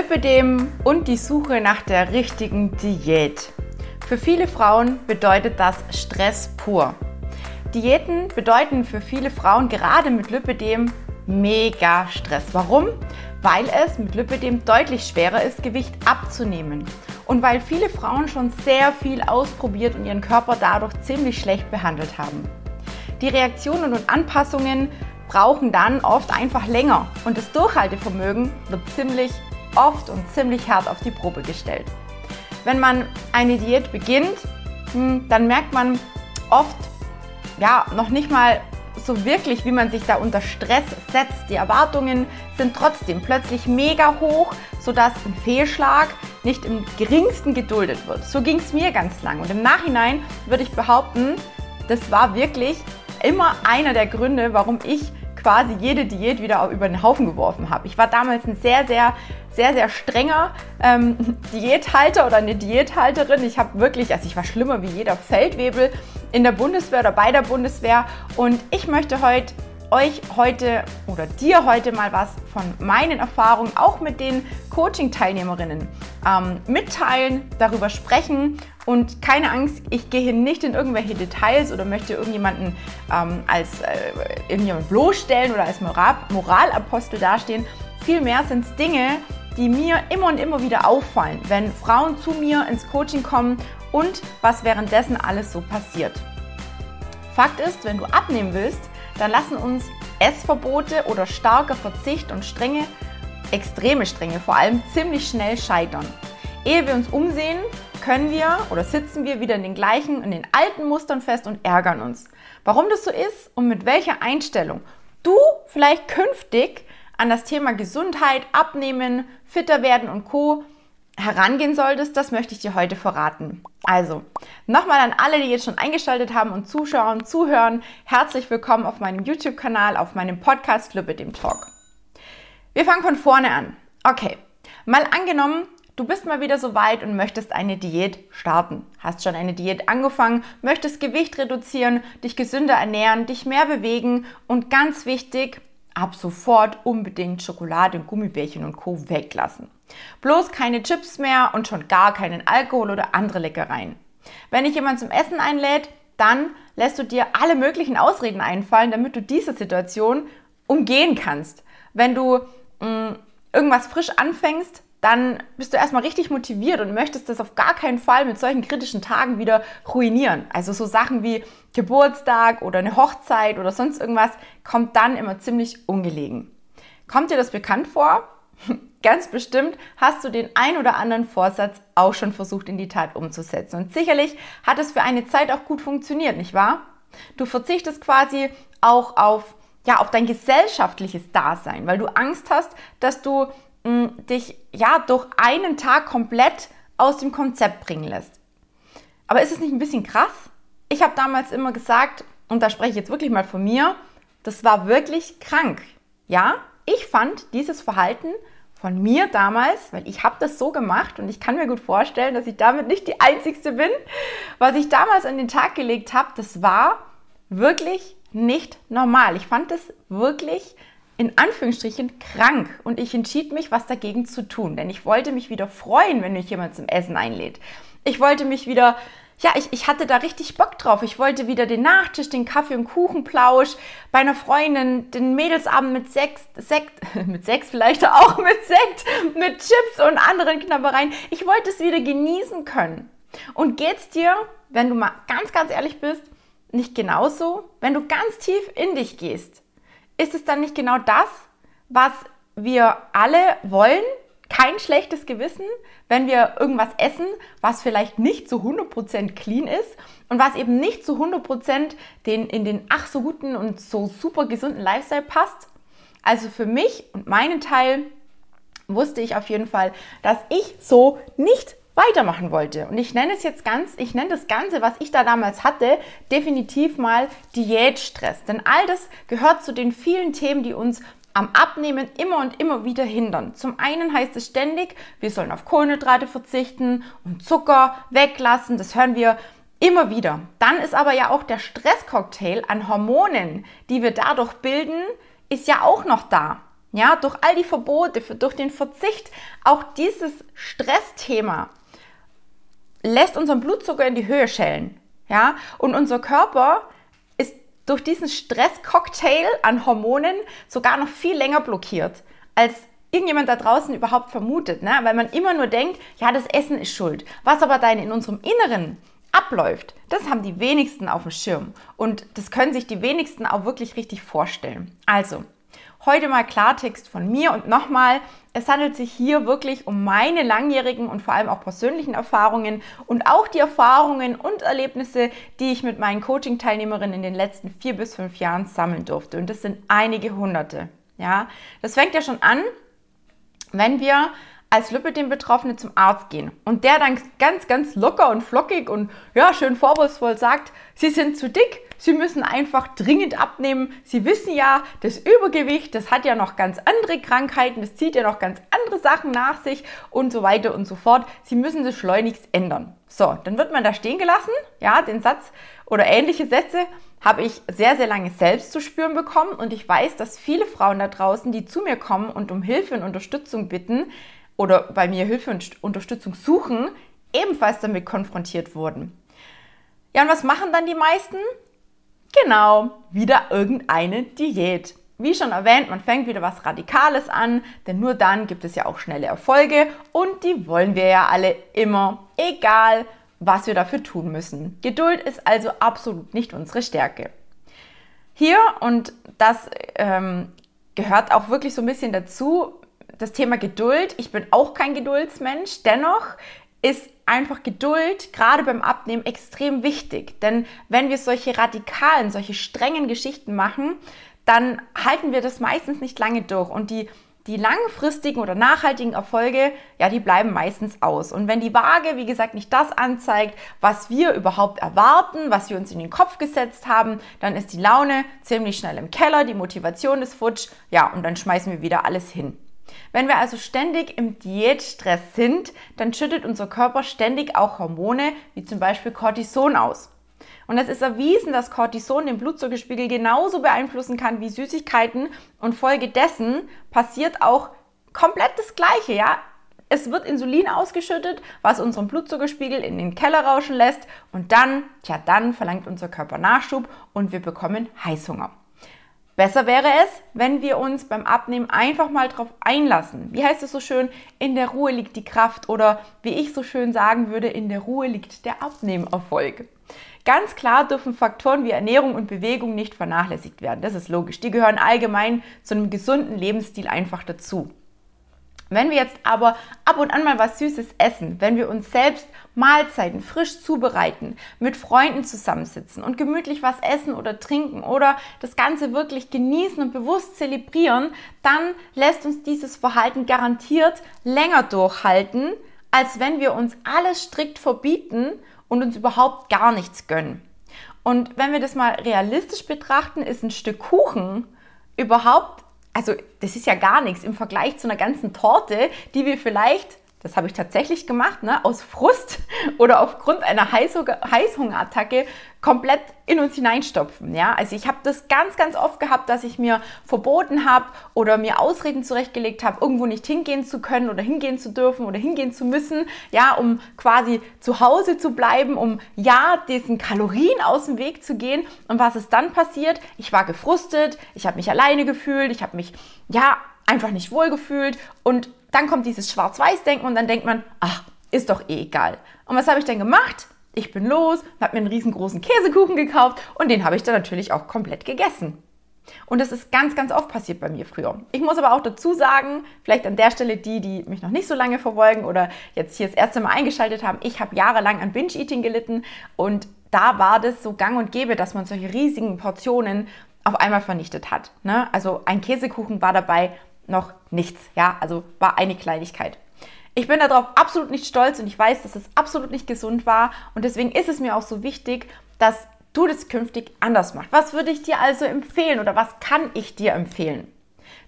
Lipidem und die Suche nach der richtigen Diät. Für viele Frauen bedeutet das Stress pur. Diäten bedeuten für viele Frauen gerade mit Lipidem mega Stress. Warum? Weil es mit Lipidem deutlich schwerer ist, Gewicht abzunehmen. Und weil viele Frauen schon sehr viel ausprobiert und ihren Körper dadurch ziemlich schlecht behandelt haben. Die Reaktionen und Anpassungen brauchen dann oft einfach länger und das Durchhaltevermögen wird ziemlich oft und ziemlich hart auf die Probe gestellt. Wenn man eine Diät beginnt, hm, dann merkt man oft ja noch nicht mal so wirklich, wie man sich da unter Stress setzt. Die Erwartungen sind trotzdem plötzlich mega hoch, sodass ein Fehlschlag nicht im geringsten geduldet wird. So ging es mir ganz lang. Und im Nachhinein würde ich behaupten, das war wirklich immer einer der Gründe, warum ich quasi jede Diät wieder über den Haufen geworfen habe. Ich war damals ein sehr, sehr, sehr, sehr strenger ähm, Diäthalter oder eine Diäthalterin. Ich habe wirklich, also ich war schlimmer wie jeder Feldwebel in der Bundeswehr oder bei der Bundeswehr. Und ich möchte heute euch heute oder dir heute mal was von meinen Erfahrungen, auch mit den Coaching-Teilnehmerinnen, ähm, mitteilen, darüber sprechen. Und keine Angst, ich gehe hier nicht in irgendwelche Details oder möchte irgendjemanden ähm, als äh, irgendjemand bloßstellen oder als Moral Moralapostel dastehen. Vielmehr sind es Dinge, die mir immer und immer wieder auffallen, wenn Frauen zu mir ins Coaching kommen und was währenddessen alles so passiert. Fakt ist, wenn du abnehmen willst, dann lassen uns Essverbote oder starker Verzicht und strenge, extreme Strenge vor allem ziemlich schnell scheitern. Ehe wir uns umsehen, können wir oder sitzen wir wieder in den gleichen, in den alten Mustern fest und ärgern uns. Warum das so ist und mit welcher Einstellung du vielleicht künftig an das Thema Gesundheit, Abnehmen, fitter werden und Co herangehen solltest, das möchte ich dir heute verraten. Also, nochmal an alle, die jetzt schon eingeschaltet haben und zuschauen, zuhören, herzlich willkommen auf meinem YouTube-Kanal, auf meinem Podcast mit dem Talk. Wir fangen von vorne an. Okay, mal angenommen, du bist mal wieder so weit und möchtest eine Diät starten. Hast schon eine Diät angefangen, möchtest Gewicht reduzieren, dich gesünder ernähren, dich mehr bewegen und ganz wichtig, ab sofort unbedingt Schokolade und Gummibärchen und Co. weglassen. Bloß keine Chips mehr und schon gar keinen Alkohol oder andere Leckereien. Wenn dich jemand zum Essen einlädt, dann lässt du dir alle möglichen Ausreden einfallen, damit du diese Situation umgehen kannst. Wenn du mh, mm, irgendwas frisch anfängst, dann bist du erstmal richtig motiviert und möchtest das auf gar keinen Fall mit solchen kritischen Tagen wieder ruinieren. Also so Sachen wie Geburtstag oder eine Hochzeit oder sonst irgendwas kommt dann immer ziemlich ungelegen. Kommt dir das bekannt vor? Ganz bestimmt hast du den ein oder anderen Vorsatz auch schon versucht in die Tat umzusetzen. Und sicherlich hat es für eine Zeit auch gut funktioniert, nicht wahr? Du verzichtest quasi auch auf, ja, auf dein gesellschaftliches Dasein, weil du Angst hast, dass du dich ja durch einen Tag komplett aus dem Konzept bringen lässt. Aber ist es nicht ein bisschen krass? Ich habe damals immer gesagt, und da spreche ich jetzt wirklich mal von mir, das war wirklich krank. Ja, ich fand dieses Verhalten von mir damals, weil ich habe das so gemacht und ich kann mir gut vorstellen, dass ich damit nicht die Einzigste bin, was ich damals an den Tag gelegt habe, das war wirklich nicht normal. Ich fand es wirklich in Anführungsstrichen krank und ich entschied mich, was dagegen zu tun, denn ich wollte mich wieder freuen, wenn mich jemand zum Essen einlädt. Ich wollte mich wieder ja, ich, ich hatte da richtig Bock drauf. Ich wollte wieder den Nachtisch, den Kaffee- und Kuchenplausch bei einer Freundin, den Mädelsabend mit Sekt, Sekt, mit Sex vielleicht auch mit Sekt, mit Chips und anderen Knabbereien. Ich wollte es wieder genießen können. Und geht's dir, wenn du mal ganz, ganz ehrlich bist, nicht genauso? Wenn du ganz tief in dich gehst, ist es dann nicht genau das, was wir alle wollen? kein schlechtes Gewissen, wenn wir irgendwas essen, was vielleicht nicht zu 100% clean ist und was eben nicht zu 100% den, in den ach so guten und so super gesunden Lifestyle passt. Also für mich und meinen Teil wusste ich auf jeden Fall, dass ich so nicht weitermachen wollte. Und ich nenne es jetzt ganz, ich nenne das Ganze, was ich da damals hatte, definitiv mal Diätstress. Denn all das gehört zu den vielen Themen, die uns am Abnehmen immer und immer wieder hindern. Zum einen heißt es ständig, wir sollen auf Kohlenhydrate verzichten und Zucker weglassen. Das hören wir immer wieder. Dann ist aber ja auch der Stresscocktail an Hormonen, die wir dadurch bilden, ist ja auch noch da. Ja, durch all die Verbote, durch den Verzicht, auch dieses Stressthema lässt unseren Blutzucker in die Höhe schellen. Ja, und unser Körper ist durch diesen Stresscocktail an Hormonen sogar noch viel länger blockiert, als irgendjemand da draußen überhaupt vermutet, ne? weil man immer nur denkt, ja, das Essen ist schuld. Was aber dann in unserem Inneren abläuft, das haben die wenigsten auf dem Schirm und das können sich die wenigsten auch wirklich richtig vorstellen. Also, heute mal Klartext von mir und nochmal, es handelt sich hier wirklich um meine langjährigen und vor allem auch persönlichen Erfahrungen und auch die Erfahrungen und Erlebnisse, die ich mit meinen Coaching-Teilnehmerinnen in den letzten vier bis fünf Jahren sammeln durfte. Und das sind einige hunderte. Ja, das fängt ja schon an, wenn wir als Lipidem-Betroffene zum Arzt gehen und der dann ganz, ganz locker und flockig und ja, schön vorwurfsvoll sagt, Sie sind zu dick, Sie müssen einfach dringend abnehmen. Sie wissen ja, das Übergewicht, das hat ja noch ganz andere Krankheiten, das zieht ja noch ganz andere Sachen nach sich und so weiter und so fort. Sie müssen das schleunigst ändern. So, dann wird man da stehen gelassen. Ja, den Satz oder ähnliche Sätze habe ich sehr, sehr lange selbst zu spüren bekommen und ich weiß, dass viele Frauen da draußen, die zu mir kommen und um Hilfe und Unterstützung bitten, oder bei mir Hilfe und Unterstützung suchen, ebenfalls damit konfrontiert wurden. Ja, und was machen dann die meisten? Genau, wieder irgendeine Diät. Wie schon erwähnt, man fängt wieder was Radikales an, denn nur dann gibt es ja auch schnelle Erfolge und die wollen wir ja alle immer, egal was wir dafür tun müssen. Geduld ist also absolut nicht unsere Stärke. Hier, und das ähm, gehört auch wirklich so ein bisschen dazu, das Thema Geduld. Ich bin auch kein Geduldsmensch. Dennoch ist einfach Geduld gerade beim Abnehmen extrem wichtig. Denn wenn wir solche radikalen, solche strengen Geschichten machen, dann halten wir das meistens nicht lange durch. Und die, die langfristigen oder nachhaltigen Erfolge, ja, die bleiben meistens aus. Und wenn die Waage, wie gesagt, nicht das anzeigt, was wir überhaupt erwarten, was wir uns in den Kopf gesetzt haben, dann ist die Laune ziemlich schnell im Keller, die Motivation ist futsch, ja, und dann schmeißen wir wieder alles hin. Wenn wir also ständig im Diätstress sind, dann schüttet unser Körper ständig auch Hormone wie zum Beispiel Cortison aus. Und es ist erwiesen, dass Cortison den Blutzuckerspiegel genauso beeinflussen kann wie Süßigkeiten und folgedessen passiert auch komplett das Gleiche, ja? Es wird Insulin ausgeschüttet, was unseren Blutzuckerspiegel in den Keller rauschen lässt und dann, tja, dann verlangt unser Körper Nachschub und wir bekommen Heißhunger. Besser wäre es, wenn wir uns beim Abnehmen einfach mal drauf einlassen. Wie heißt es so schön? In der Ruhe liegt die Kraft oder wie ich so schön sagen würde, in der Ruhe liegt der Abnehmerfolg. Ganz klar dürfen Faktoren wie Ernährung und Bewegung nicht vernachlässigt werden. Das ist logisch. Die gehören allgemein zu einem gesunden Lebensstil einfach dazu. Wenn wir jetzt aber ab und an mal was Süßes essen, wenn wir uns selbst Mahlzeiten frisch zubereiten, mit Freunden zusammensitzen und gemütlich was essen oder trinken oder das Ganze wirklich genießen und bewusst zelebrieren, dann lässt uns dieses Verhalten garantiert länger durchhalten, als wenn wir uns alles strikt verbieten und uns überhaupt gar nichts gönnen. Und wenn wir das mal realistisch betrachten, ist ein Stück Kuchen überhaupt also das ist ja gar nichts im Vergleich zu einer ganzen Torte, die wir vielleicht, das habe ich tatsächlich gemacht, ne, aus Frust oder aufgrund einer Heißhungerattacke komplett in uns hineinstopfen. Ja? Also ich habe das ganz, ganz oft gehabt, dass ich mir verboten habe oder mir Ausreden zurechtgelegt habe, irgendwo nicht hingehen zu können oder hingehen zu dürfen oder hingehen zu müssen, ja, um quasi zu Hause zu bleiben, um ja diesen Kalorien aus dem Weg zu gehen. Und was ist dann passiert? Ich war gefrustet, ich habe mich alleine gefühlt, ich habe mich ja einfach nicht wohl gefühlt und dann kommt dieses Schwarz-Weiß-Denken und dann denkt man, ach, ist doch eh egal. Und was habe ich dann gemacht? Ich bin los, habe mir einen riesengroßen Käsekuchen gekauft und den habe ich dann natürlich auch komplett gegessen. Und das ist ganz, ganz oft passiert bei mir früher. Ich muss aber auch dazu sagen, vielleicht an der Stelle die, die mich noch nicht so lange verfolgen oder jetzt hier das erste Mal eingeschaltet haben, ich habe jahrelang an Binge-Eating gelitten und da war das so gang und gäbe, dass man solche riesigen Portionen auf einmal vernichtet hat. Ne? Also ein Käsekuchen war dabei noch nichts, ja, also war eine Kleinigkeit. Ich bin darauf absolut nicht stolz und ich weiß, dass es absolut nicht gesund war. Und deswegen ist es mir auch so wichtig, dass du das künftig anders machst. Was würde ich dir also empfehlen oder was kann ich dir empfehlen?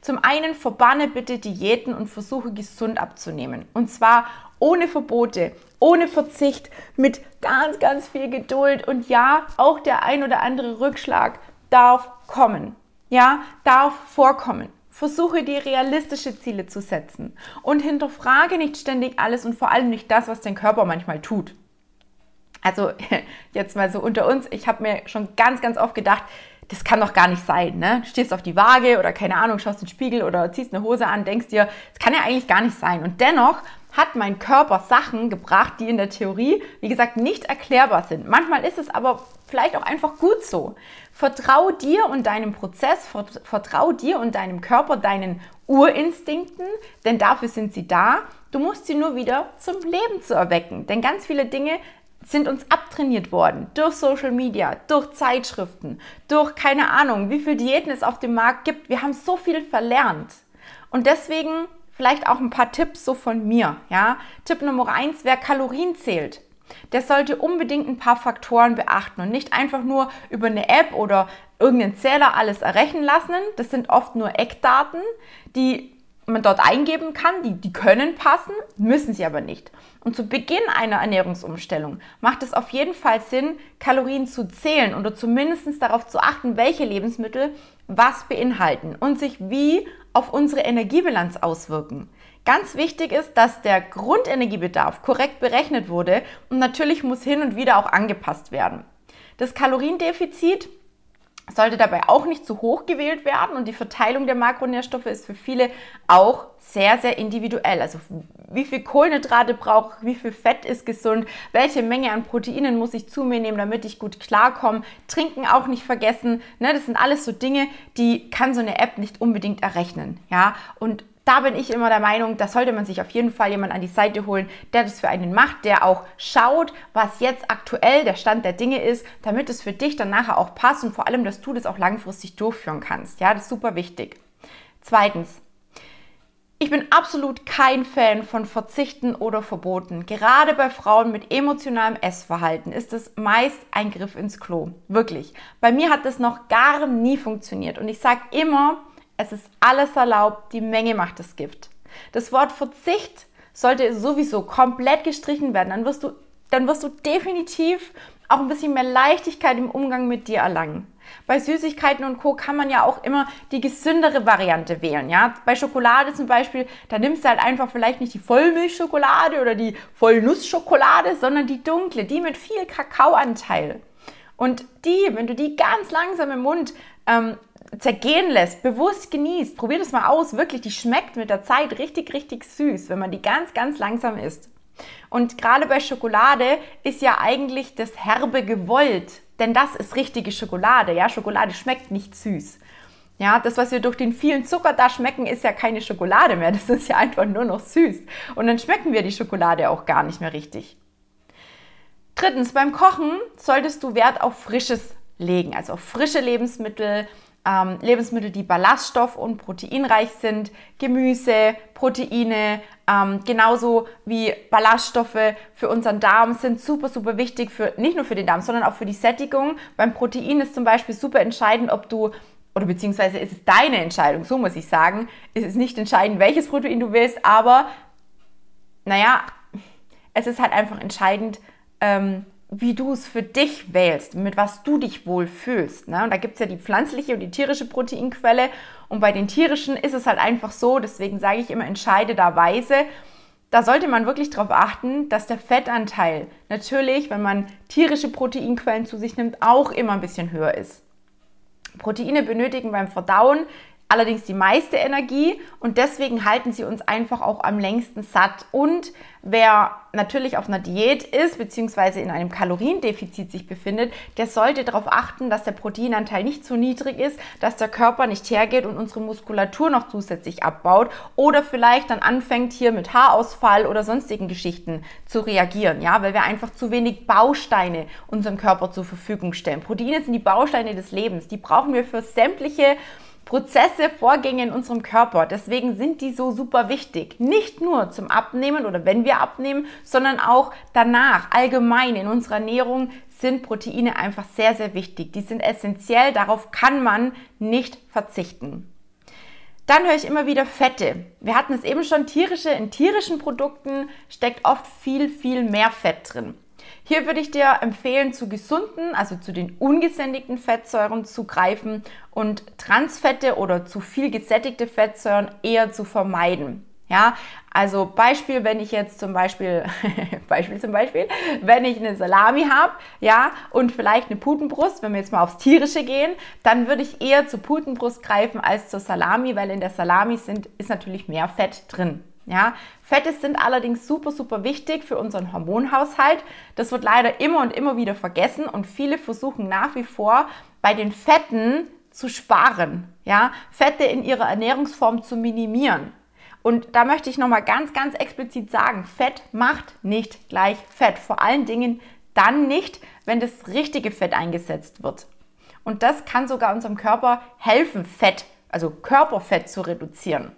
Zum einen verbanne bitte Diäten und versuche gesund abzunehmen. Und zwar ohne Verbote, ohne Verzicht, mit ganz, ganz viel Geduld. Und ja, auch der ein oder andere Rückschlag darf kommen. Ja, darf vorkommen. Versuche dir realistische Ziele zu setzen und hinterfrage nicht ständig alles und vor allem nicht das, was dein Körper manchmal tut. Also jetzt mal so unter uns, ich habe mir schon ganz, ganz oft gedacht, das kann doch gar nicht sein. Ne? Du stehst auf die Waage oder keine Ahnung, schaust in den Spiegel oder ziehst eine Hose an, denkst dir, das kann ja eigentlich gar nicht sein. Und dennoch hat mein Körper Sachen gebracht, die in der Theorie, wie gesagt, nicht erklärbar sind. Manchmal ist es aber vielleicht auch einfach gut so. Vertrau dir und deinem Prozess, vertrau dir und deinem Körper, deinen Urinstinkten, denn dafür sind sie da. Du musst sie nur wieder zum Leben zu erwecken. Denn ganz viele Dinge sind uns abtrainiert worden durch Social Media, durch Zeitschriften, durch keine Ahnung, wie viele Diäten es auf dem Markt gibt. Wir haben so viel verlernt. Und deswegen vielleicht auch ein paar Tipps so von mir. Ja? Tipp Nummer eins, wer Kalorien zählt, der sollte unbedingt ein paar Faktoren beachten und nicht einfach nur über eine App oder irgendeinen Zähler alles errechnen lassen. Das sind oft nur Eckdaten, die man dort eingeben kann, die, die können passen, müssen sie aber nicht. Und zu Beginn einer Ernährungsumstellung macht es auf jeden Fall Sinn, Kalorien zu zählen oder zumindest darauf zu achten, welche Lebensmittel was beinhalten und sich wie auf unsere Energiebilanz auswirken. Ganz wichtig ist, dass der Grundenergiebedarf korrekt berechnet wurde und natürlich muss hin und wieder auch angepasst werden. Das Kaloriendefizit sollte dabei auch nicht zu hoch gewählt werden und die Verteilung der Makronährstoffe ist für viele auch sehr, sehr individuell. Also wie viel Kohlenhydrate brauche ich, wie viel Fett ist gesund, welche Menge an Proteinen muss ich zu mir nehmen, damit ich gut klarkomme. Trinken auch nicht vergessen. Ne? Das sind alles so Dinge, die kann so eine App nicht unbedingt errechnen. Ja? Und da bin ich immer der Meinung, da sollte man sich auf jeden Fall jemand an die Seite holen, der das für einen macht, der auch schaut, was jetzt aktuell der Stand der Dinge ist, damit es für dich dann nachher auch passt und vor allem, dass du das auch langfristig durchführen kannst. Ja, das ist super wichtig. Zweitens, ich bin absolut kein Fan von Verzichten oder Verboten. Gerade bei Frauen mit emotionalem Essverhalten ist es meist ein Griff ins Klo. Wirklich. Bei mir hat das noch gar nie funktioniert. Und ich sage immer, es ist alles erlaubt, die Menge macht das Gift. Das Wort Verzicht sollte sowieso komplett gestrichen werden. Dann wirst du, dann wirst du definitiv auch ein bisschen mehr Leichtigkeit im Umgang mit dir erlangen. Bei Süßigkeiten und Co. kann man ja auch immer die gesündere Variante wählen. Ja? Bei Schokolade zum Beispiel, da nimmst du halt einfach vielleicht nicht die Vollmilchschokolade oder die Vollnussschokolade, sondern die dunkle, die mit viel Kakaoanteil. Und die, wenn du die ganz langsam im Mund ähm, zergehen lässt, bewusst genießt, probier das mal aus, wirklich, die schmeckt mit der Zeit richtig, richtig süß, wenn man die ganz, ganz langsam isst. Und gerade bei Schokolade ist ja eigentlich das Herbe gewollt, denn das ist richtige Schokolade. Ja, Schokolade schmeckt nicht süß. Ja, das, was wir durch den vielen Zucker da schmecken, ist ja keine Schokolade mehr. Das ist ja einfach nur noch süß. Und dann schmecken wir die Schokolade auch gar nicht mehr richtig. Drittens, beim Kochen solltest du Wert auf Frisches legen, also auf frische Lebensmittel, ähm, Lebensmittel, die ballaststoff- und proteinreich sind, Gemüse, Proteine, ähm, genauso wie Ballaststoffe für unseren Darm sind super, super wichtig, für, nicht nur für den Darm, sondern auch für die Sättigung. Beim Protein ist zum Beispiel super entscheidend, ob du oder beziehungsweise ist es deine Entscheidung, so muss ich sagen. Es ist nicht entscheidend, welches Protein du willst, aber naja, es ist halt einfach entscheidend, ähm, wie du es für dich wählst, mit was du dich wohl fühlst. Ne? Und da gibt es ja die pflanzliche und die tierische Proteinquelle. Und bei den tierischen ist es halt einfach so, deswegen sage ich immer, entscheide. Da sollte man wirklich darauf achten, dass der Fettanteil natürlich, wenn man tierische Proteinquellen zu sich nimmt, auch immer ein bisschen höher ist. Proteine benötigen beim Verdauen allerdings die meiste Energie und deswegen halten sie uns einfach auch am längsten satt. Und wer natürlich auf einer Diät ist, beziehungsweise in einem Kaloriendefizit sich befindet, der sollte darauf achten, dass der Proteinanteil nicht zu niedrig ist, dass der Körper nicht hergeht und unsere Muskulatur noch zusätzlich abbaut oder vielleicht dann anfängt hier mit Haarausfall oder sonstigen Geschichten zu reagieren, ja, weil wir einfach zu wenig Bausteine unserem Körper zur Verfügung stellen. Proteine sind die Bausteine des Lebens, die brauchen wir für sämtliche Prozesse, Vorgänge in unserem Körper. Deswegen sind die so super wichtig. Nicht nur zum Abnehmen oder wenn wir abnehmen, sondern auch danach. Allgemein in unserer Ernährung sind Proteine einfach sehr, sehr wichtig. Die sind essentiell. Darauf kann man nicht verzichten. Dann höre ich immer wieder Fette. Wir hatten es eben schon, tierische, in tierischen Produkten steckt oft viel, viel mehr Fett drin. Hier würde ich dir empfehlen, zu gesunden, also zu den ungesättigten Fettsäuren zu greifen und Transfette oder zu viel gesättigte Fettsäuren eher zu vermeiden. Ja, also Beispiel, wenn ich jetzt zum Beispiel, Beispiel zum Beispiel, wenn ich eine Salami habe, ja, und vielleicht eine Putenbrust, wenn wir jetzt mal aufs Tierische gehen, dann würde ich eher zur Putenbrust greifen als zur Salami, weil in der Salami sind, ist natürlich mehr Fett drin. Ja, Fette sind allerdings super, super wichtig für unseren Hormonhaushalt. Das wird leider immer und immer wieder vergessen und viele versuchen nach wie vor bei den Fetten zu sparen, ja, Fette in ihrer Ernährungsform zu minimieren. Und da möchte ich nochmal ganz, ganz explizit sagen, Fett macht nicht gleich Fett. Vor allen Dingen dann nicht, wenn das richtige Fett eingesetzt wird. Und das kann sogar unserem Körper helfen, Fett, also Körperfett zu reduzieren.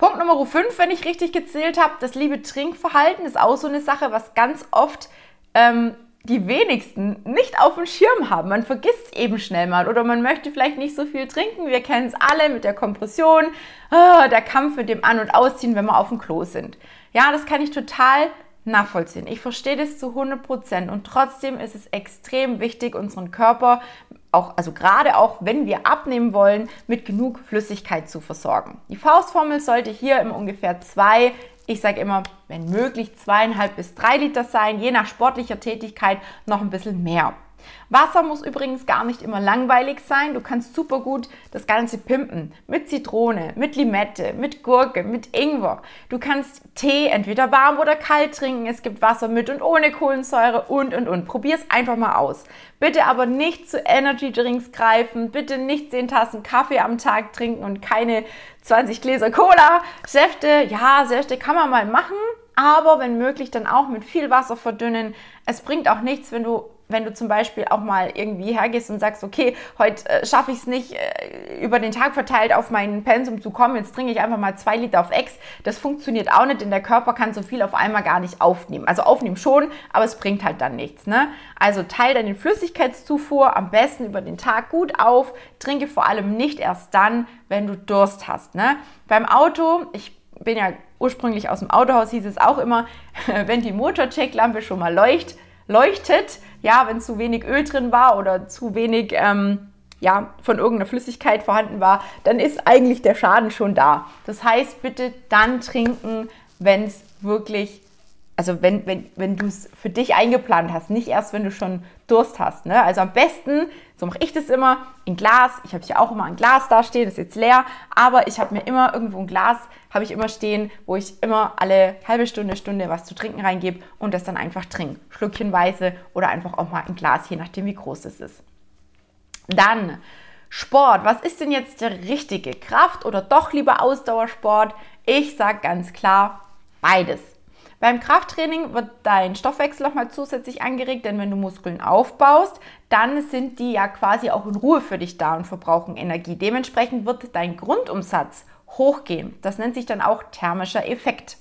Punkt Nummer 5, wenn ich richtig gezählt habe, das liebe Trinkverhalten ist auch so eine Sache, was ganz oft ähm, die wenigsten nicht auf dem Schirm haben. Man vergisst eben schnell mal oder man möchte vielleicht nicht so viel trinken. Wir kennen es alle mit der Kompression, oh, der Kampf mit dem An- und Ausziehen, wenn wir auf dem Klo sind. Ja, das kann ich total nachvollziehen. Ich verstehe das zu 100 Prozent und trotzdem ist es extrem wichtig, unseren Körper auch, also gerade auch wenn wir abnehmen wollen, mit genug Flüssigkeit zu versorgen. Die Faustformel sollte hier im ungefähr zwei ich sage immer, wenn möglich zweieinhalb bis drei Liter sein, je nach sportlicher Tätigkeit noch ein bisschen mehr. Wasser muss übrigens gar nicht immer langweilig sein. Du kannst super gut das Ganze pimpen. Mit Zitrone, mit Limette, mit Gurke, mit Ingwer. Du kannst Tee entweder warm oder kalt trinken. Es gibt Wasser mit und ohne Kohlensäure und, und, und. Probier es einfach mal aus. Bitte aber nicht zu Energy Drinks greifen. Bitte nicht 10 Tassen Kaffee am Tag trinken und keine 20 Gläser Cola. Säfte, ja, Säfte kann man mal machen. Aber wenn möglich, dann auch mit viel Wasser verdünnen. Es bringt auch nichts, wenn du wenn du zum Beispiel auch mal irgendwie hergehst und sagst, okay, heute äh, schaffe ich es nicht, äh, über den Tag verteilt auf meinen Pensum zu kommen, jetzt trinke ich einfach mal zwei Liter auf Ex. Das funktioniert auch nicht, denn der Körper kann so viel auf einmal gar nicht aufnehmen. Also aufnehmen schon, aber es bringt halt dann nichts. Ne? Also teile deine Flüssigkeitszufuhr am besten über den Tag gut auf. Trinke vor allem nicht erst dann, wenn du Durst hast. Ne? Beim Auto, ich bin ja ursprünglich aus dem Autohaus, hieß es auch immer, wenn die Motorchecklampe schon mal leuchtet, leuchtet, ja, wenn zu wenig Öl drin war oder zu wenig ähm, ja, von irgendeiner Flüssigkeit vorhanden war, dann ist eigentlich der Schaden schon da. Das heißt, bitte dann trinken, wenn es wirklich, also wenn, wenn, wenn du es für dich eingeplant hast, nicht erst, wenn du schon Durst hast. Ne? Also am besten, so mache ich das immer, in Glas. Ich habe hier auch immer ein Glas da stehen, das ist jetzt leer, aber ich habe mir immer irgendwo ein Glas, habe ich immer stehen, wo ich immer alle halbe Stunde, Stunde was zu trinken reingebe und das dann einfach trinke. Schlückchenweise oder einfach auch mal ein Glas, je nachdem wie groß es ist. Dann Sport. Was ist denn jetzt der richtige? Kraft oder doch lieber Ausdauersport? Ich sage ganz klar beides. Beim Krafttraining wird dein Stoffwechsel nochmal zusätzlich angeregt, denn wenn du Muskeln aufbaust, dann sind die ja quasi auch in Ruhe für dich da und verbrauchen Energie. Dementsprechend wird dein Grundumsatz hochgehen. Das nennt sich dann auch thermischer Effekt.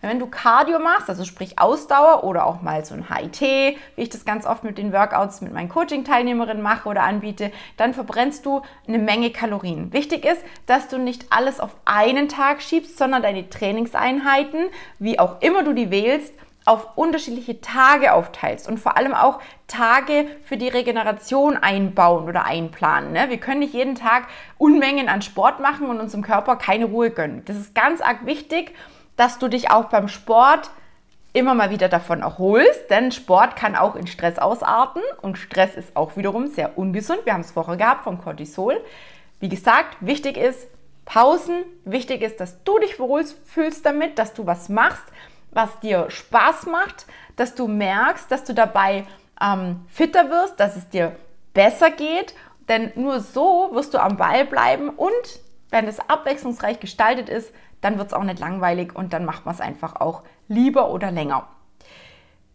Wenn du Cardio machst, also sprich Ausdauer oder auch mal so ein HIT, wie ich das ganz oft mit den Workouts mit meinen Coaching-Teilnehmerinnen mache oder anbiete, dann verbrennst du eine Menge Kalorien. Wichtig ist, dass du nicht alles auf einen Tag schiebst, sondern deine Trainingseinheiten, wie auch immer du die wählst, auf unterschiedliche Tage aufteilst und vor allem auch Tage für die Regeneration einbauen oder einplanen. Ne? Wir können nicht jeden Tag Unmengen an Sport machen und unserem Körper keine Ruhe gönnen. Das ist ganz arg wichtig dass du dich auch beim Sport immer mal wieder davon erholst, denn Sport kann auch in Stress ausarten und Stress ist auch wiederum sehr ungesund. Wir haben es vorher gehabt vom Cortisol. Wie gesagt, wichtig ist Pausen, wichtig ist, dass du dich wohlfühlst damit, dass du was machst, was dir Spaß macht, dass du merkst, dass du dabei ähm, fitter wirst, dass es dir besser geht, denn nur so wirst du am Ball bleiben und wenn es abwechslungsreich gestaltet ist, dann wird es auch nicht langweilig und dann macht man es einfach auch lieber oder länger.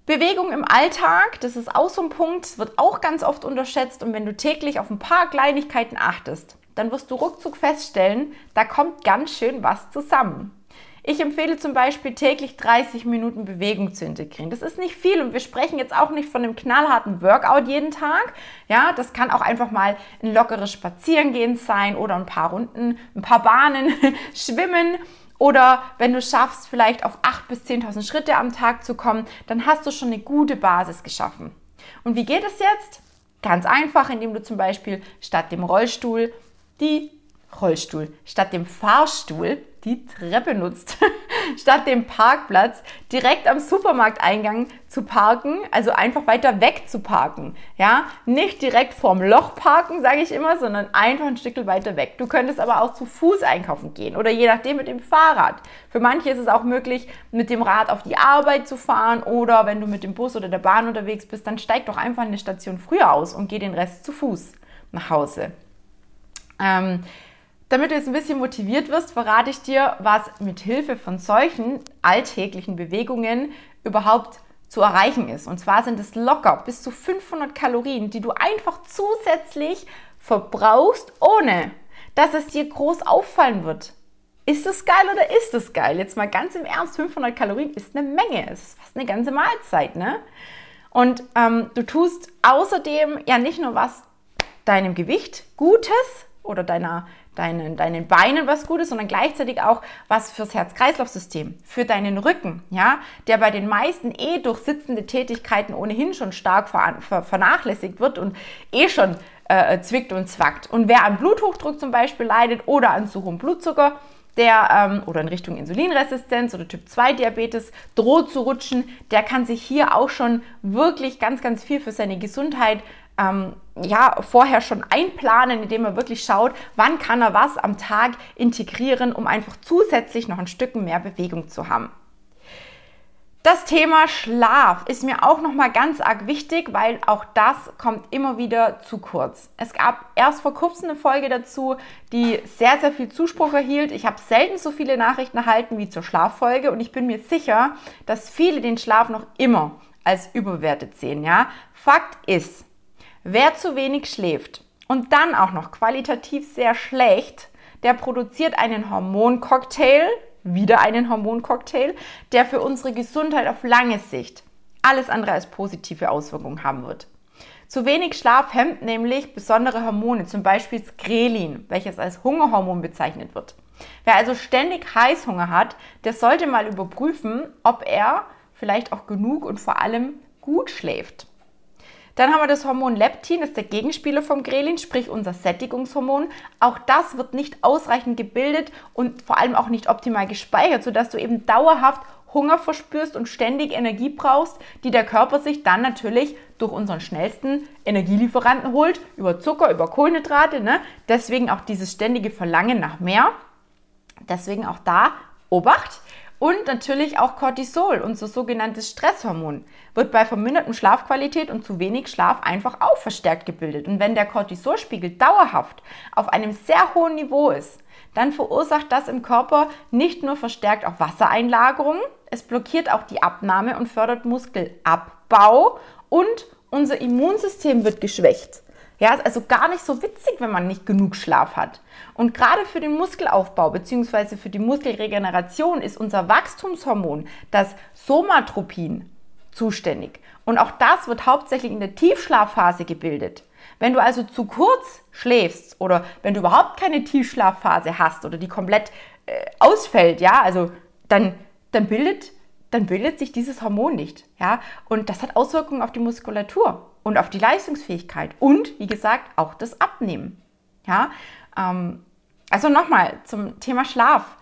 Bewegung im Alltag, das ist auch so ein Punkt, wird auch ganz oft unterschätzt und wenn du täglich auf ein paar Kleinigkeiten achtest, dann wirst du ruckzuck feststellen, da kommt ganz schön was zusammen. Ich empfehle zum Beispiel täglich 30 Minuten Bewegung zu integrieren. Das ist nicht viel und wir sprechen jetzt auch nicht von einem knallharten Workout jeden Tag. Ja, das kann auch einfach mal ein lockeres Spazierengehen sein oder ein paar Runden, ein paar Bahnen, Schwimmen Oder wenn du schaffst, vielleicht auf 8.000 bis 10.000 Schritte am Tag zu kommen, dann hast du schon eine gute Basis geschaffen. Und wie geht es jetzt? Ganz einfach, indem du zum Beispiel statt dem Rollstuhl die Rollstuhl, statt dem Fahrstuhl die Treppe nutzt, statt dem Parkplatz direkt am Supermarkteingang zu parken, also einfach weiter weg zu parken. Ja, nicht direkt vorm Loch parken, sage ich immer, sondern einfach ein Stück weiter weg. Du könntest aber auch zu Fuß einkaufen gehen oder je nachdem mit dem Fahrrad. Für manche ist es auch möglich, mit dem Rad auf die Arbeit zu fahren oder wenn du mit dem Bus oder der Bahn unterwegs bist, dann steig doch einfach eine Station früher aus und geh den Rest zu Fuß nach Hause. Ähm, damit du jetzt ein bisschen motiviert wirst, verrate ich dir, was mit Hilfe von solchen alltäglichen Bewegungen überhaupt zu erreichen ist. Und zwar sind es locker bis zu 500 Kalorien, die du einfach zusätzlich verbrauchst, ohne dass es dir groß auffallen wird. Ist es geil oder ist es geil? Jetzt mal ganz im Ernst, 500 Kalorien ist eine Menge. Es ist fast eine ganze Mahlzeit, ne? Und ähm, du tust außerdem ja nicht nur was deinem Gewicht Gutes oder deiner deinen, deinen Beinen was Gutes, sondern gleichzeitig auch was fürs Herz-Kreislauf-System, für deinen Rücken, ja, der bei den meisten eh durch sitzende Tätigkeiten ohnehin schon stark vernachlässigt wird und eh schon äh, zwickt und zwackt. Und wer an Bluthochdruck zum Beispiel leidet oder an zu hohem Blutzucker, der ähm, oder in Richtung Insulinresistenz oder Typ 2 Diabetes droht zu rutschen, der kann sich hier auch schon wirklich ganz, ganz viel für seine Gesundheit ähm, ja, vorher schon einplanen, indem er wirklich schaut, wann kann er was am Tag integrieren, um einfach zusätzlich noch ein Stück mehr Bewegung zu haben. Das Thema Schlaf ist mir auch noch mal ganz arg wichtig, weil auch das kommt immer wieder zu kurz. Es gab erst vor kurzem eine Folge dazu, die sehr sehr viel Zuspruch erhielt. Ich habe selten so viele Nachrichten erhalten wie zur Schlaffolge und ich bin mir sicher, dass viele den Schlaf noch immer als überbewertet sehen, ja? Fakt ist, Wer zu wenig schläft und dann auch noch qualitativ sehr schlecht, der produziert einen Hormoncocktail, wieder einen Hormoncocktail, der für unsere Gesundheit auf lange Sicht alles andere als positive Auswirkungen haben wird. Zu wenig Schlaf hemmt nämlich besondere Hormone, zum Beispiel Skrelin, welches als Hungerhormon bezeichnet wird. Wer also ständig Heißhunger hat, der sollte mal überprüfen, ob er vielleicht auch genug und vor allem gut schläft. Dann haben wir das Hormon Leptin, das ist der Gegenspieler vom Grelin, sprich unser Sättigungshormon. Auch das wird nicht ausreichend gebildet und vor allem auch nicht optimal gespeichert, sodass du eben dauerhaft Hunger verspürst und ständig Energie brauchst, die der Körper sich dann natürlich durch unseren schnellsten Energielieferanten holt, über Zucker, über Kohlenhydrate. Ne? Deswegen auch dieses ständige Verlangen nach mehr. Deswegen auch da Obacht. Und natürlich auch Cortisol, unser sogenanntes Stresshormon, wird bei vermindertem Schlafqualität und zu wenig Schlaf einfach auch verstärkt gebildet. Und wenn der Cortisolspiegel dauerhaft auf einem sehr hohen Niveau ist, dann verursacht das im Körper nicht nur verstärkt auch Wassereinlagerungen, es blockiert auch die Abnahme und fördert Muskelabbau und unser Immunsystem wird geschwächt. Ja, ist also gar nicht so witzig, wenn man nicht genug Schlaf hat. Und gerade für den Muskelaufbau bzw. für die Muskelregeneration ist unser Wachstumshormon, das Somatropin, zuständig. Und auch das wird hauptsächlich in der Tiefschlafphase gebildet. Wenn du also zu kurz schläfst oder wenn du überhaupt keine Tiefschlafphase hast oder die komplett äh, ausfällt, ja, also dann, dann bildet dann bildet sich dieses Hormon nicht. Ja? Und das hat Auswirkungen auf die Muskulatur und auf die Leistungsfähigkeit und, wie gesagt, auch das Abnehmen. Ja? Ähm, also nochmal zum Thema Schlaf.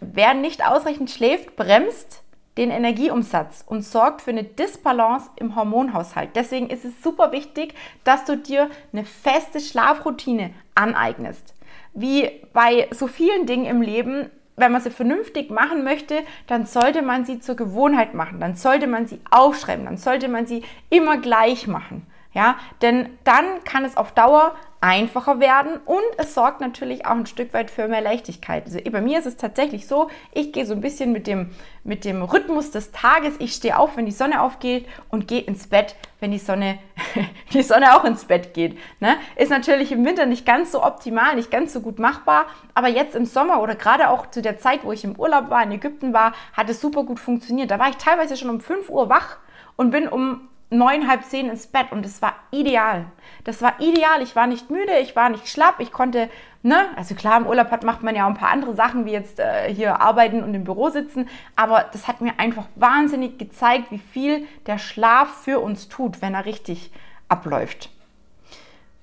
Wer nicht ausreichend schläft, bremst den Energieumsatz und sorgt für eine Disbalance im Hormonhaushalt. Deswegen ist es super wichtig, dass du dir eine feste Schlafroutine aneignest. Wie bei so vielen Dingen im Leben wenn man sie vernünftig machen möchte, dann sollte man sie zur Gewohnheit machen, dann sollte man sie aufschreiben, dann sollte man sie immer gleich machen. Ja, denn dann kann es auf Dauer einfacher werden und es sorgt natürlich auch ein Stück weit für mehr Leichtigkeit. Also bei mir ist es tatsächlich so, ich gehe so ein bisschen mit dem, mit dem Rhythmus des Tages. Ich stehe auf, wenn die Sonne aufgeht und gehe ins Bett, wenn die Sonne, die Sonne auch ins Bett geht. Ne? Ist natürlich im Winter nicht ganz so optimal, nicht ganz so gut machbar, aber jetzt im Sommer oder gerade auch zu der Zeit, wo ich im Urlaub war, in Ägypten war, hat es super gut funktioniert. Da war ich teilweise schon um 5 Uhr wach und bin um neun, halb zehn ins Bett und es war ideal. Das war ideal. Ich war nicht müde, ich war nicht schlapp, ich konnte Ne? Also klar, im Urlaub hat, macht man ja auch ein paar andere Sachen, wie jetzt äh, hier arbeiten und im Büro sitzen. Aber das hat mir einfach wahnsinnig gezeigt, wie viel der Schlaf für uns tut, wenn er richtig abläuft.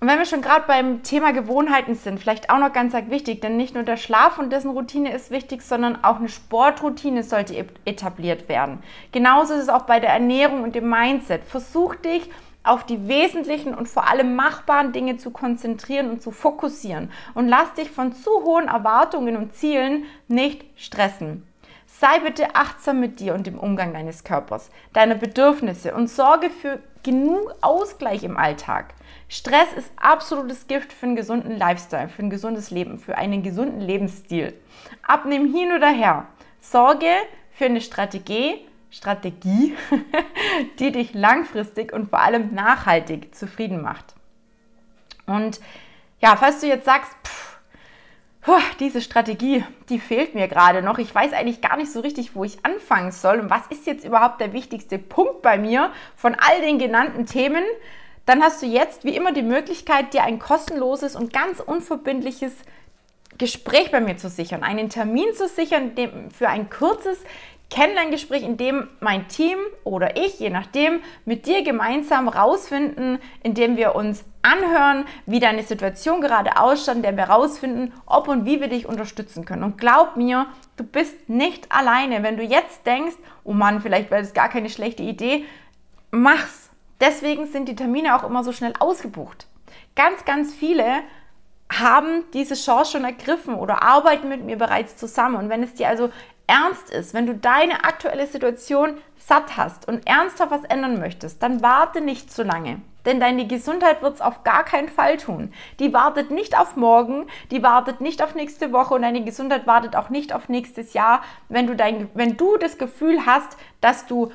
Und wenn wir schon gerade beim Thema Gewohnheiten sind, vielleicht auch noch ganz wichtig, denn nicht nur der Schlaf und dessen Routine ist wichtig, sondern auch eine Sportroutine sollte etabliert werden. Genauso ist es auch bei der Ernährung und dem Mindset. Versuch dich auf die wesentlichen und vor allem machbaren Dinge zu konzentrieren und zu fokussieren und lass dich von zu hohen Erwartungen und Zielen nicht stressen. Sei bitte achtsam mit dir und dem Umgang deines Körpers, deiner Bedürfnisse und sorge für genug Ausgleich im Alltag. Stress ist absolutes Gift für einen gesunden Lifestyle, für ein gesundes Leben, für einen gesunden Lebensstil. Abnehmen hin oder her. Sorge für eine Strategie, Strategie, die dich langfristig und vor allem nachhaltig zufrieden macht. Und ja, falls du jetzt sagst, pff, diese Strategie, die fehlt mir gerade noch. Ich weiß eigentlich gar nicht so richtig, wo ich anfangen soll. Und was ist jetzt überhaupt der wichtigste Punkt bei mir von all den genannten Themen? Dann hast du jetzt wie immer die Möglichkeit, dir ein kostenloses und ganz unverbindliches Gespräch bei mir zu sichern, einen Termin zu sichern für ein kurzes Kennenlerngespräch, in dem mein Team oder ich, je nachdem, mit dir gemeinsam rausfinden, indem wir uns anhören, wie deine Situation gerade ausschaut, indem wir rausfinden, ob und wie wir dich unterstützen können. Und glaub mir, du bist nicht alleine. Wenn du jetzt denkst, oh Mann, vielleicht wäre das gar keine schlechte Idee, mach's. Deswegen sind die Termine auch immer so schnell ausgebucht. Ganz, ganz viele haben diese Chance schon ergriffen oder arbeiten mit mir bereits zusammen. Und wenn es dir also ernst ist, wenn du deine aktuelle Situation satt hast und ernsthaft was ändern möchtest, dann warte nicht zu lange. Denn deine Gesundheit wird es auf gar keinen Fall tun. Die wartet nicht auf morgen, die wartet nicht auf nächste Woche und deine Gesundheit wartet auch nicht auf nächstes Jahr, wenn du, dein, wenn du das Gefühl hast, dass du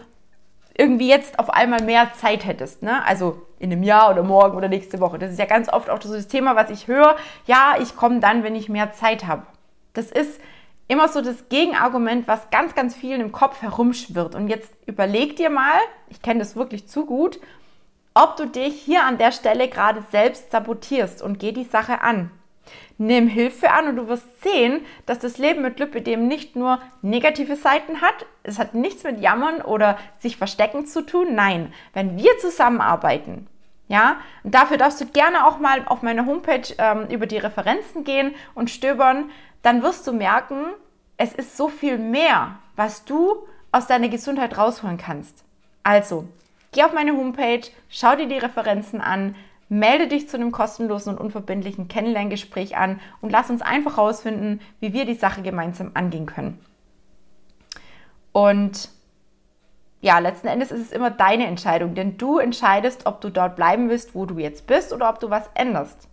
irgendwie jetzt auf einmal mehr Zeit hättest. Ne? Also in einem Jahr oder morgen oder nächste Woche. Das ist ja ganz oft auch das Thema, was ich höre. Ja, ich komme dann, wenn ich mehr Zeit habe. Das ist immer so das Gegenargument, was ganz, ganz vielen im Kopf herumschwirrt. Und jetzt überleg dir mal, ich kenne das wirklich zu gut, ob du dich hier an der Stelle gerade selbst sabotierst und geh die Sache an. Nimm Hilfe an und du wirst sehen, dass das Leben mit Lipidem nicht nur negative Seiten hat. Es hat nichts mit Jammern oder sich verstecken zu tun. Nein, wenn wir zusammenarbeiten, ja, und dafür darfst du gerne auch mal auf meine Homepage ähm, über die Referenzen gehen und stöbern dann wirst du merken, es ist so viel mehr, was du aus deiner Gesundheit rausholen kannst. Also, geh auf meine Homepage, schau dir die Referenzen an, melde dich zu einem kostenlosen und unverbindlichen Kennenlerngespräch an und lass uns einfach herausfinden, wie wir die Sache gemeinsam angehen können. Und ja, letzten Endes ist es immer deine Entscheidung, denn du entscheidest, ob du dort bleiben willst, wo du jetzt bist oder ob du was änderst.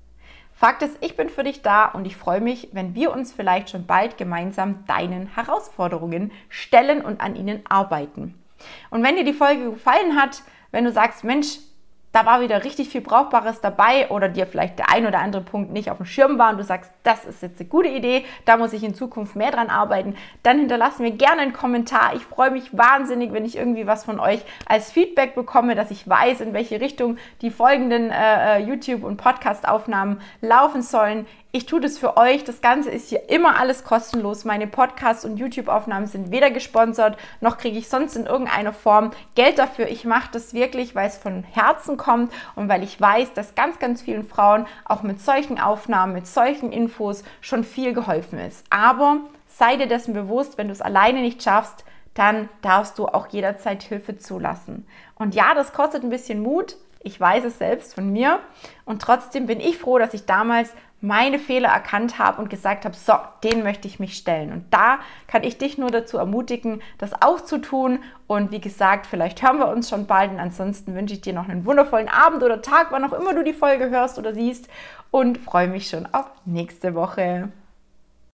Fakt ist, ich bin für dich da und ich freue mich, wenn wir uns vielleicht schon bald gemeinsam deinen Herausforderungen stellen und an ihnen arbeiten. Und wenn dir die Folge gefallen hat, wenn du sagst, Mensch, da war wieder richtig viel Brauchbares dabei oder dir vielleicht der ein oder andere Punkt nicht auf dem Schirm war und du sagst, das ist jetzt eine gute Idee, da muss ich in Zukunft mehr dran arbeiten, dann hinterlass mir gerne einen Kommentar. Ich freue mich wahnsinnig, wenn ich irgendwie was von euch als Feedback bekomme, dass ich weiß, in welche Richtung die folgenden äh, äh YouTube- und Podcast-Aufnahmen laufen sollen. Ich tue das für euch. Das Ganze ist hier immer alles kostenlos. Meine Podcasts und YouTube-Aufnahmen sind weder gesponsert, noch kriege ich sonst in irgendeiner Form Geld dafür. Ich mache das wirklich, weil es von Herzen kommt und weil ich weiß, dass ganz, ganz vielen Frauen auch mit solchen Aufnahmen, mit solchen Infos schon viel geholfen ist. Aber sei dir dessen bewusst, wenn du es alleine nicht schaffst, dann darfst du auch jederzeit Hilfe zulassen. Und ja, das kostet ein bisschen Mut. Ich weiß es selbst von mir. Und trotzdem bin ich froh, dass ich damals meine Fehler erkannt habe und gesagt habe, so, den möchte ich mich stellen. Und da kann ich dich nur dazu ermutigen, das auch zu tun. Und wie gesagt, vielleicht hören wir uns schon bald. Und ansonsten wünsche ich dir noch einen wundervollen Abend oder Tag, wann auch immer du die Folge hörst oder siehst. Und freue mich schon auf nächste Woche.